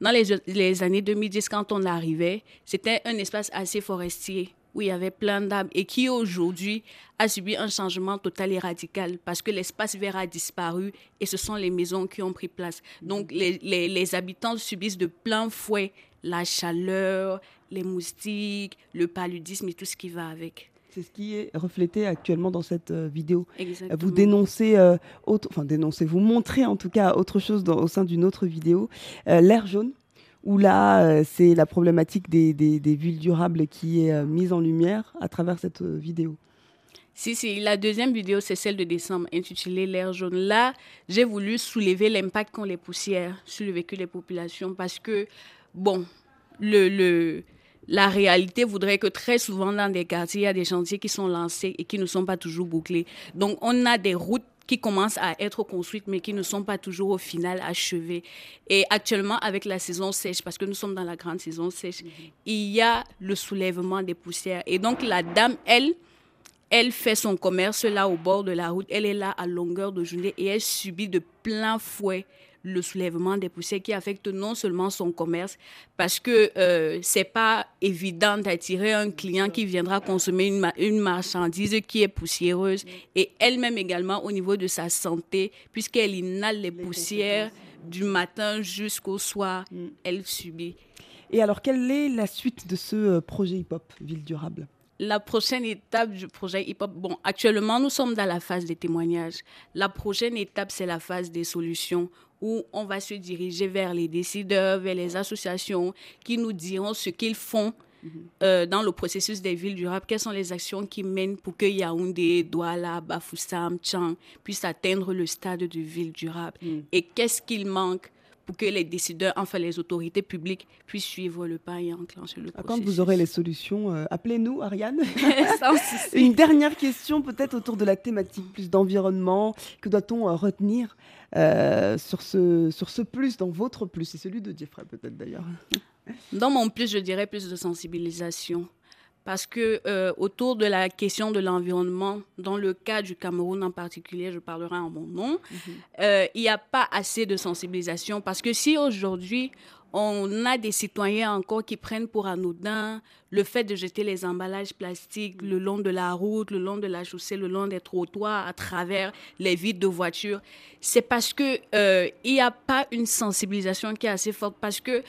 S6: dans les, années 2010, quand on arrivait, c'était un espace assez forestier où il y avait plein d'arbres et qui aujourd'hui a subi un changement total et radical parce que l'espace vert a disparu et ce sont les maisons qui ont pris place. Donc les habitants subissent de plein fouet la chaleur, les moustiques, le paludisme et tout ce qui va avec.
S3: C'est ce qui est reflété actuellement dans cette euh, vidéo.
S6: Exactement.
S3: Vous dénoncez, euh, autre, enfin dénoncez, vous montrez en tout cas autre chose dans- au sein d'une autre vidéo, euh, l'air jaune, où là c'est la problématique des, des- des villes durables qui est mise en lumière à travers cette vidéo.
S6: Si, si, la deuxième vidéo, c'est celle de décembre, intitulée L'air jaune. Là, j'ai voulu soulever l'impact qu'ont les poussières sur le vécu des populations parce que, bon, le, le, la réalité voudrait que très souvent dans des quartiers, il y a des chantiers qui sont lancés et qui ne sont pas toujours bouclés. Donc, on a des routes qui commencent à être construites, mais qui ne sont pas toujours au final achevées. Et actuellement, avec la saison sèche, parce que nous sommes dans la grande saison sèche, il y a le soulèvement des poussières. Et donc, la dame, elle, elle fait son commerce là au bord de la route. Elle est là à longueur de journée et elle subit de plein fouet le soulèvement des poussières qui affecte non seulement son commerce, parce que euh, c'est pas évident d'attirer un client qui viendra consommer une, ma- une marchandise qui est poussiéreuse, et elle-même également au niveau de sa santé, puisqu'elle inhale les poussières du matin jusqu'au soir, elle subit.
S3: Et alors, quelle est la suite de ce euh, projet hip-hop Ville durable?
S6: La prochaine étape du projet hip-hop, bon, actuellement, nous sommes dans la phase des témoignages. La prochaine étape, c'est la phase des solutions où on va se diriger vers les décideurs, vers les associations qui nous diront ce qu'ils font euh, dans le processus des villes durables, quelles sont les actions qui mènent pour que Yaoundé, Douala, Bafoussam, Tchang puissent atteindre le stade de ville durable et qu'est-ce qu'il manque pour que les décideurs, enfin les autorités publiques, puissent suivre le pas et enclencher le
S3: Ah,
S6: processus.
S3: Quand vous aurez les solutions, euh, appelez-nous, Ariane. Une dernière question, peut-être autour de la thématique plus d'environnement. Que doit-on euh, retenir euh, sur, ce, sur ce plus, dans votre plus? C'est celui de Jeffrey, peut-être d'ailleurs.
S6: Dans mon plus, je dirais plus de sensibilisation. Parce que euh, autour de la question de l'environnement, dans le cas du Cameroun en particulier, je parlerai en mon nom, euh, il n'y a pas assez de sensibilisation. Parce que si aujourd'hui, on a des citoyens encore qui prennent pour anodin le fait de jeter les emballages plastiques le long de la route, le long de la chaussée, le long des trottoirs, à travers les vides de voitures, c'est parce que euh, il n'y a pas une sensibilisation qui est assez forte. Parce que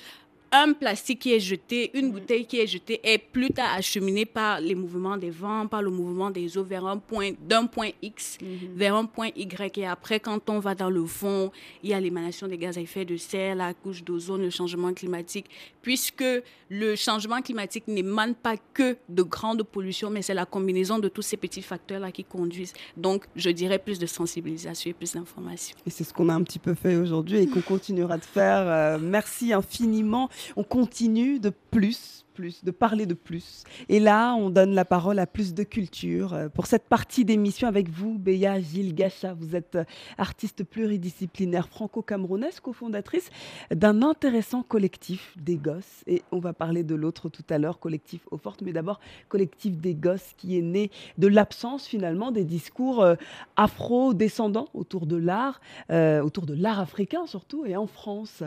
S6: un plastique qui est jeté, une bouteille qui est jetée est plus tard acheminée par les mouvements des vents, par le mouvement des eaux vers un point, d'un point X vers un point Y. Et après, quand on va dans le fond, il y a l'émanation des gaz à effet de serre, la couche d'ozone, le changement climatique, puisque le changement climatique n'émane pas que de grandes pollutions, mais c'est la combinaison de tous ces petits facteurs-là qui conduisent. Donc, je dirais plus de sensibilisation et plus d'information.
S3: Et c'est ce qu'on a un petit peu fait aujourd'hui et qu'on continuera de faire. Euh, merci infiniment. On continue de plus, de parler de plus. Et là, on donne la parole à plus de culture. Euh, Pour cette partie d'émission avec vous, Béa Gilles Gacha, vous êtes euh, artiste pluridisciplinaire franco-camerounaise, cofondatrice d'un intéressant collectif des gosses. Et on va parler de l'autre tout à l'heure, collectif Eau Forte, mais d'abord collectif des gosses qui est né de l'absence finalement des discours euh, afro-descendants autour de l'art, autour de l'art africain surtout, et en France.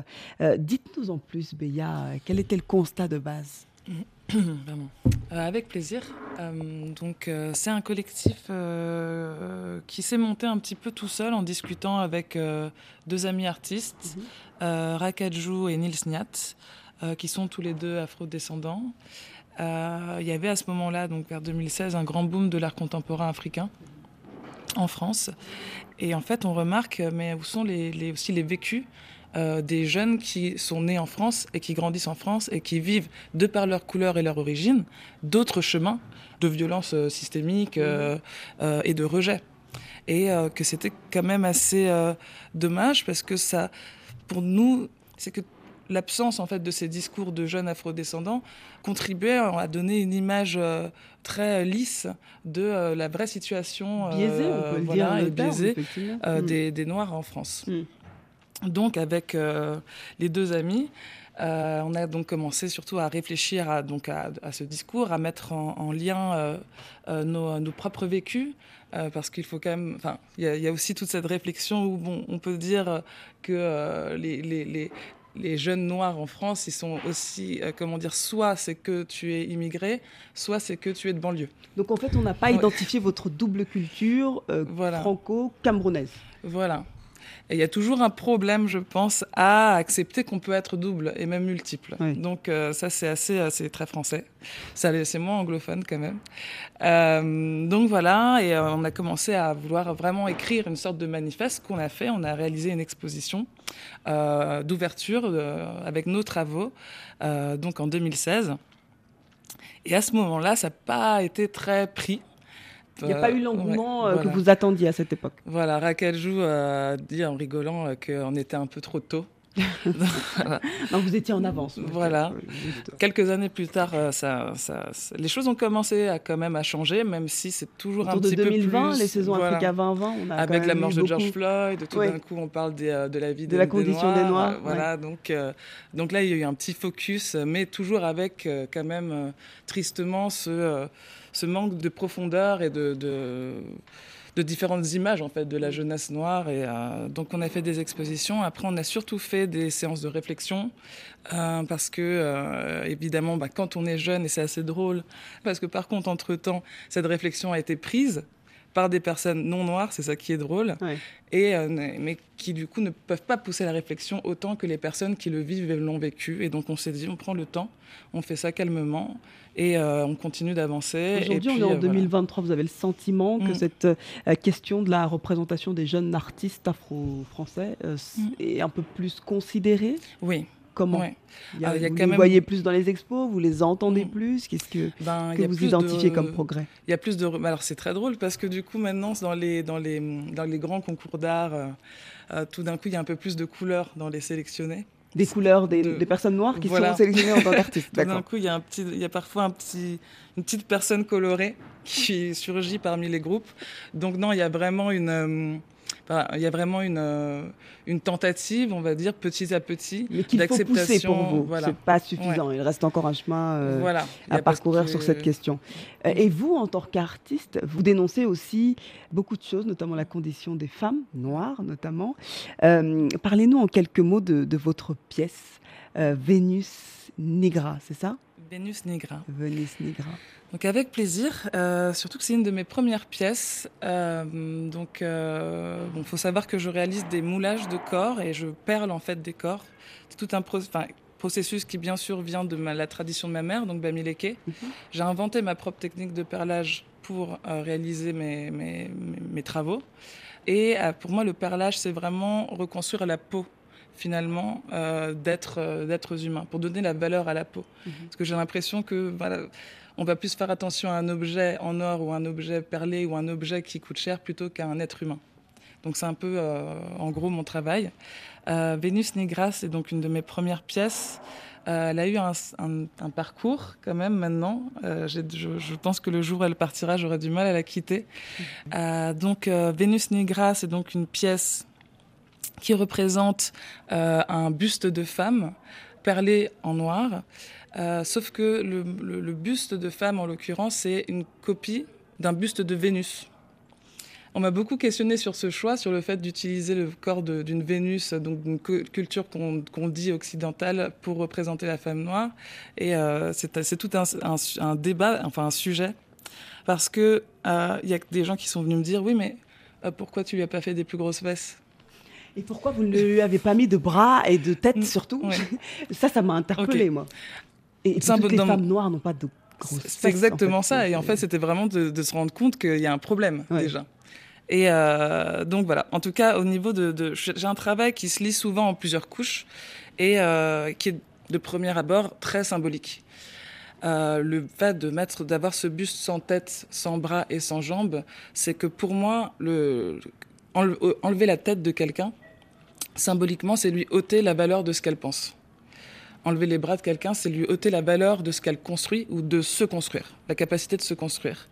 S3: Dites-nous en plus, Béa, quel était le constat de base?
S10: avec plaisir. Euh, donc, euh, c'est un collectif euh, qui s'est monté un petit peu tout seul en discutant avec euh, deux amis artistes, euh, Rakadjou et Nils Niat, euh, qui sont tous les deux afro-descendants. Euh, Il y avait à ce moment-là, donc vers 2016, un grand boom de l'art contemporain africain en France. Et en fait, on remarque, mais où sont les, les- aussi les vécus euh, des jeunes qui sont nés en France et qui grandissent en France et qui vivent, de par leur couleur et leur origine, d'autres chemins de violence euh, systémique euh, euh, et de rejet. Et que c'était quand même assez dommage parce que ça, pour nous, c'est que l'absence en fait de ces discours de jeunes afrodescendants contribuait à donner une image euh, très lisse de euh, la vraie situation euh,
S3: Biaisé, on peut le dire.
S10: et
S3: terme,
S10: biaisée
S3: Mm.
S10: des, des Noirs en France.
S3: Mm.
S10: Donc avec euh, les deux amis, euh, on a donc commencé surtout à réfléchir à, donc à, à ce discours, à mettre en, en lien euh, euh, nos, nos propres vécus, parce qu'il faut quand même, enfin, il y, a- il y a aussi toute cette réflexion où bon, on peut dire que les, les, les- les jeunes noirs en France, ils sont aussi, comment dire, soit c'est que tu es immigré, soit c'est que tu es de banlieue.
S3: Donc en fait, on n'a pas identifié votre double culture
S10: Voilà.
S3: franco-camerounaise.
S10: Voilà. Et il y a toujours un problème, je pense, à accepter qu'on peut être double et même multiple.
S3: Oui.
S10: Donc euh, ça, c'est assez, c'est très français. Ça, c'est moins anglophone quand même. Euh, donc voilà, et euh, on a commencé à vouloir vraiment écrire une sorte de manifeste qu'on a fait. On a réalisé une exposition euh, d'ouverture avec nos travaux, donc en 2016. Et à ce moment-là, ça n'a pas été très pris.
S3: Il n'y a
S10: Euh,
S3: pas eu
S10: ouais,
S3: l'engouement euh, que vous attendiez à cette époque.
S10: Voilà, Raquel Jou a dit en rigolant euh, qu'on était un peu trop tôt. Voilà.
S3: Non, vous étiez en avance.
S10: Voilà.
S3: Juste.
S10: Quelques années plus tard, euh, ça, ça- ça- les choses ont commencé à quand même à changer, même si c'est toujours un
S3: Autour de
S10: petit
S3: 2020,
S10: peu plus.
S3: les saisons
S10: voilà.
S3: Africa 2020, on a
S10: Avec la mort
S3: eu
S10: de George Floyd, tout
S3: Ouais.
S10: d'un coup on parle des, euh, de la vie
S3: De
S10: des,
S3: la
S10: des
S3: condition des Noirs,
S10: euh, Voilà, donc, euh, donc là il y a eu un petit focus, euh, mais toujours avec euh, quand même euh, tristement ce, euh, ce manque de profondeur et de, de, de différentes images en fait de la jeunesse noire. Et euh, donc on a fait des expositions. Après on a surtout fait des séances de réflexion euh, parce que euh, évidemment bah, quand on est jeune et c'est assez drôle parce que par contre entre temps cette réflexion a été prise par des personnes non noires, c'est ça qui est drôle,
S3: Ouais.
S10: et, euh, mais qui du coup ne peuvent pas pousser la réflexion autant que les personnes qui le vivent et l'ont vécu. Et donc on s'est dit, on prend le temps, on fait ça calmement et euh, on continue d'avancer.
S3: Aujourd'hui, on est en
S10: euh, voilà.
S3: 2023. Vous avez le sentiment que
S10: Mm.
S3: cette euh, question de la représentation des jeunes artistes afro-français euh,
S10: Mm.
S3: est un peu plus considérée?
S10: Oui.
S3: Comment
S10: Ouais.
S3: Il y a-
S10: Ah, il y a
S3: Vous
S10: quand
S3: les
S10: même-
S3: voyez plus dans les expos Vous les entendez
S10: Mm.
S3: plus Qu'est-ce que,
S10: Ben,
S3: que vous identifiez
S10: de-
S3: comme progrès?
S10: Il y a plus de. Alors c'est très drôle parce que du coup maintenant dans les dans les dans les grands concours d'art, euh, euh, tout d'un coup il y a un peu plus de couleurs dans les sélectionnés.
S3: Des couleurs des,
S10: de-
S3: des personnes noires qui
S10: Voilà.
S3: sont sélectionnées en tant qu'artistes.
S10: Tout d'un coup, il y a un petit, il y a parfois un petit, une petite personne colorée qui surgit parmi les groupes. Donc non, il y a vraiment une, euh, enfin, il y a vraiment une, euh, une tentative, on va dire, petit à petit, d'acceptation.
S3: pour vous.
S10: Voilà.
S3: C'est pas suffisant. Il reste encore un chemin euh,
S10: voilà.
S3: À parcourir
S10: que-
S3: sur cette question. Euh, Et vous, en tant qu'artiste, vous dénoncez aussi beaucoup de choses, notamment la condition des femmes, noires notamment. Euh, Parlez-nous en quelques mots de, de votre pièce, euh, Vénus Nigra, c'est ça?
S10: Vénus Nigra.
S3: Vénus Nigra.
S10: Donc avec plaisir, euh, surtout que c'est une de mes premières pièces. Euh, donc euh, bon, faut savoir que je réalise des moulages de corps et je perle en fait des corps. C'est tout un processus qui bien sûr vient de ma- la tradition de ma mère, donc Bamileke. J'ai inventé ma propre technique de perlage pour euh, réaliser mes, mes, mes- mes travaux. Et euh, pour moi, le perlage, c'est vraiment reconstruire la peau finalement euh, d'être euh, d'êtres humains pour donner la valeur à la peau. Parce que j'ai l'impression que voilà on va plus faire attention à un objet en or ou un objet perlé ou un objet qui coûte cher plutôt qu'à un être humain. Donc c'est un peu euh, en gros mon travail. Euh, Vénus Nigra c'est donc une de mes premières pièces. Euh, elle a eu un, un- un parcours quand même maintenant. Je, je pense que le jour où elle partira, j'aurai du mal à la quitter. Euh, donc Vénus Nigra, c'est donc une pièce qui représente euh, un buste de femme perlé en noir. Euh, sauf que le, buste de femme, en l'occurrence, c'est une copie d'un buste de Vénus. On m'a beaucoup questionné sur ce choix, sur le fait d'utiliser le corps d'une Vénus, donc d'une cu- culture qu'on dit occidentale, pour représenter la femme noire. Et euh, c'est tout un, débat, enfin un sujet, parce que euh, il y a des gens qui sont venus me dire, oui, mais pourquoi tu lui as pas fait des plus grosses fesses
S3: Et pourquoi vous ne lui avez pas mis de bras et de tête surtout
S10: Ouais.
S3: Ça, ça m'a interpellée, moi. Et, toutes les
S10: dans-
S3: femmes noires n'ont pas de
S10: C'est exactement
S3: en fait.
S10: ça. Et en fait, c'était vraiment de, de se rendre compte qu'il y a un problème
S3: Ouais.
S10: déjà. Et euh, donc voilà. En tout cas, au niveau de, de- j'ai un travail qui se lit souvent en plusieurs couches et euh, qui est de premier abord très symbolique. Euh, le fait de mettre, d'avoir ce buste sans tête, sans bras et sans jambes, c'est que pour moi, le, enle- enlever la tête de quelqu'un, symboliquement, c'est lui ôter la valeur de ce qu'elle pense. Enlever les bras de quelqu'un, c'est lui ôter la valeur de ce qu'elle construit ou de se construire, la capacité de se construire.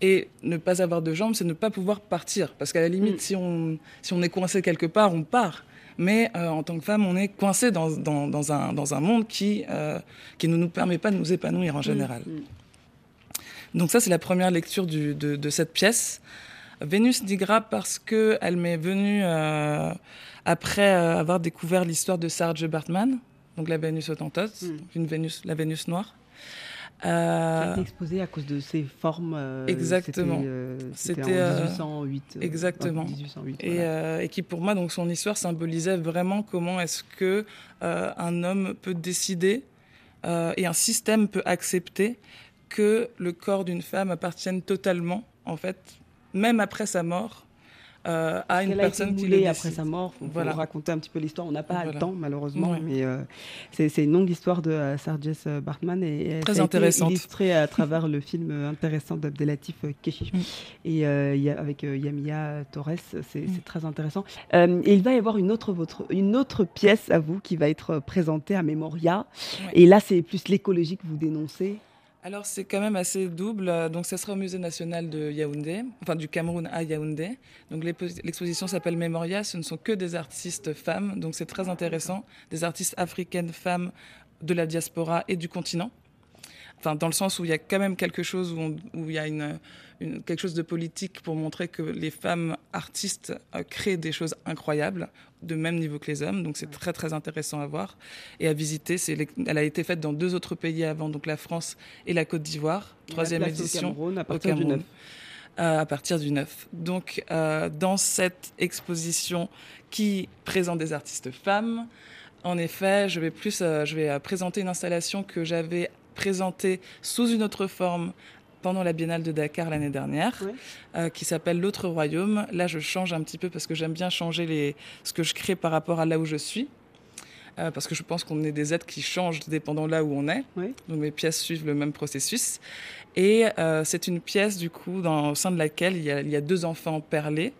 S10: Et ne pas avoir de jambes, c'est ne pas pouvoir partir. Parce qu'à la limite, si, on, si on est coincé quelque part, on part. Mais euh, en tant que femme, on est coincé dans, dans, dans un, dans un monde qui, euh, qui ne nous permet pas de nous épanouir en général. Donc ça, c'est la première lecture du- de, de cette pièce. Vénus Nigra parce que elle m'est venue euh, après avoir découvert l'histoire de Sarge Bartman, donc la Vénus autantote, mm. une Vénus, la Vénus noire.
S3: Euh, exposé à cause de ses formes. Euh,
S10: exactement.
S3: C'était en 1808.
S10: Euh, exactement. et, et, qui pour moi donc son histoire symbolisait vraiment comment est-ce que un homme peut décider et un système peut accepter que le corps d'une femme appartienne totalement en fait même après sa mort
S3: euh, à une personne qui l'est après sa mort. Pour voilà. raconter un petit peu l'histoire. On n'a pas le temps malheureusement, mais euh, c'est une longue histoire de euh, Sarges Bartman et,
S10: très intéressante.
S3: illustrée à travers le film intéressant d'Abdelatif Kechiche mm. et y a, avec Yamia Torres. C'est mm. très intéressant. et il va y avoir une autre, votre, une autre pièce à vous qui va être présentée à Memoria. Et là, c'est plus l'écologie que vous dénoncez.
S10: Alors c'est quand même assez double. Donc ça sera au Musée national de Yaoundé, enfin du Cameroun à Yaoundé. Donc l'exposition s'appelle Memoria. Ce ne sont que des artistes femmes, donc c'est très intéressant. Des artistes africaines femmes de la diaspora et du continent. Enfin dans le sens où il y a quand même quelque chose où, où il y a une, quelque chose de politique pour montrer que les femmes artistes euh, créent des choses incroyables, de même niveau que les hommes. Donc c'est très très intéressant à voir et à visiter. elle a été faite dans deux autres pays avant, donc la France et la Côte d'Ivoire. Troisième édition
S3: au Cameroun, à partir du 9.
S10: Euh, à partir du 9. Donc euh, dans cette exposition qui présente des artistes femmes, en effet, je vais plus, je vais présenter une installation que j'avais présentée sous une autre forme pendant la Biennale de Dakar l'année dernière, euh, qui s'appelle L'autre royaume. Là, je change un petit peu parce que j'aime bien changer les, ce que je crée par rapport à là où je suis. Euh, parce que je pense qu'on est des êtres qui changent dépendant là où on est. Donc mes pièces suivent le même processus. Et euh, c'est une pièce, du coup, dans, au sein de laquelle il y a, il y a deux enfants perlés,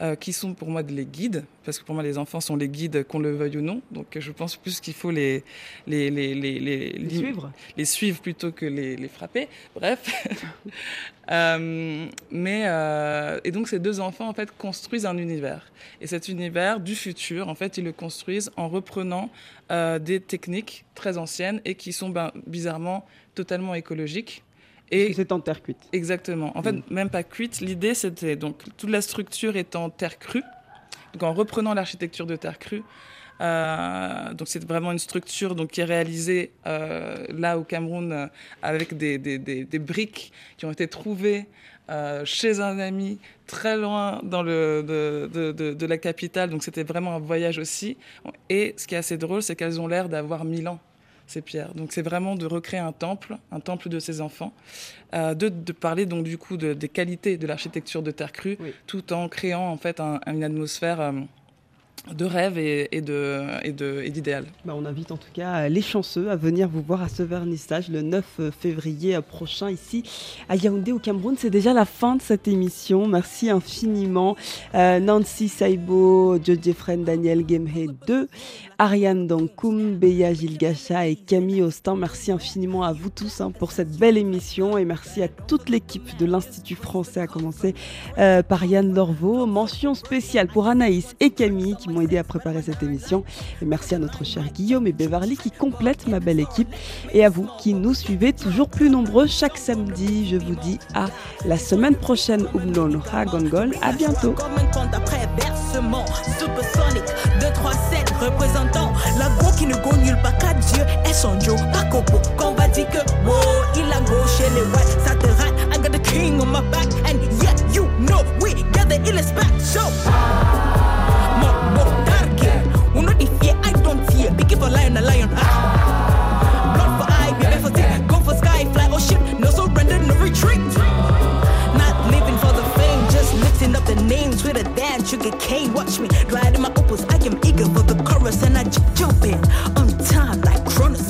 S10: euh, qui sont pour moi les guides, parce que pour moi, les enfants sont les guides, qu'on le veuille ou non. Donc je pense plus qu'il faut les, les, les, les,
S3: les, suivre.
S10: Les suivre plutôt que les, les frapper. Bref. euh, mais, et donc ces deux enfants, en fait, construisent un univers. Et cet univers du futur, en fait, ils le construisent en reprenant euh, des techniques très anciennes et qui sont ben, bizarrement totalement écologiques
S3: et c'est en terre cuite.
S10: Exactement. En fait, mm. même pas cuite. L'idée, c'était donc toute la structure est en terre crue. Donc en reprenant l'architecture de terre crue, euh, donc c'est vraiment une structure donc qui est réalisée euh, là au Cameroun euh, avec des, des, des, des, briques qui ont été trouvées euh, chez un ami très loin dans le, de, de, de la capitale. Donc c'était vraiment un voyage aussi. Et ce qui est assez drôle, c'est qu'elles ont l'air d'avoir mille ans ces pierres. Donc c'est vraiment de recréer un temple, un temple de ses enfants, euh, de, de, parler donc du coup de, des qualités de l'architecture de terre crue, tout en créant en fait un, une atmosphère euh, de rêve et, et de et d'idéal.
S3: Bah on invite en tout cas les chanceux à venir vous voir à ce vernissage le 9 février prochain ici à Yaoundé au Cameroun. C'est déjà la fin de cette émission. Merci infiniment euh, Nancy Saibo, Joe Jeffren, Daniel Gemhe 2, Ariane Dankoum, Beya Gilgacha et Camille Austin. Merci infiniment à vous tous hein, pour cette belle émission et merci à toute l'équipe de l'Institut français à commencer euh, par Yann Lorveau. Mention spéciale pour Anaïs et Camille qui m'ont aidé à préparer cette émission. Et merci à notre cher Guillaume et Beverly qui complètent ma belle équipe. Et à vous qui nous suivez toujours plus nombreux chaque samedi. Je vous dis à la semaine prochaine. Umnon Gongol. À bientôt. représentant la. Give a lion a lion. Ah. Blood for eye, baby for teeth. Go for sky, fly or ship. No surrender, no retreat. Not living for the fame, just mixing up the names with a dance. Sugar cane, watch me
S1: glide in my opals. I am eager for the chorus and I jump in on time like Cronus.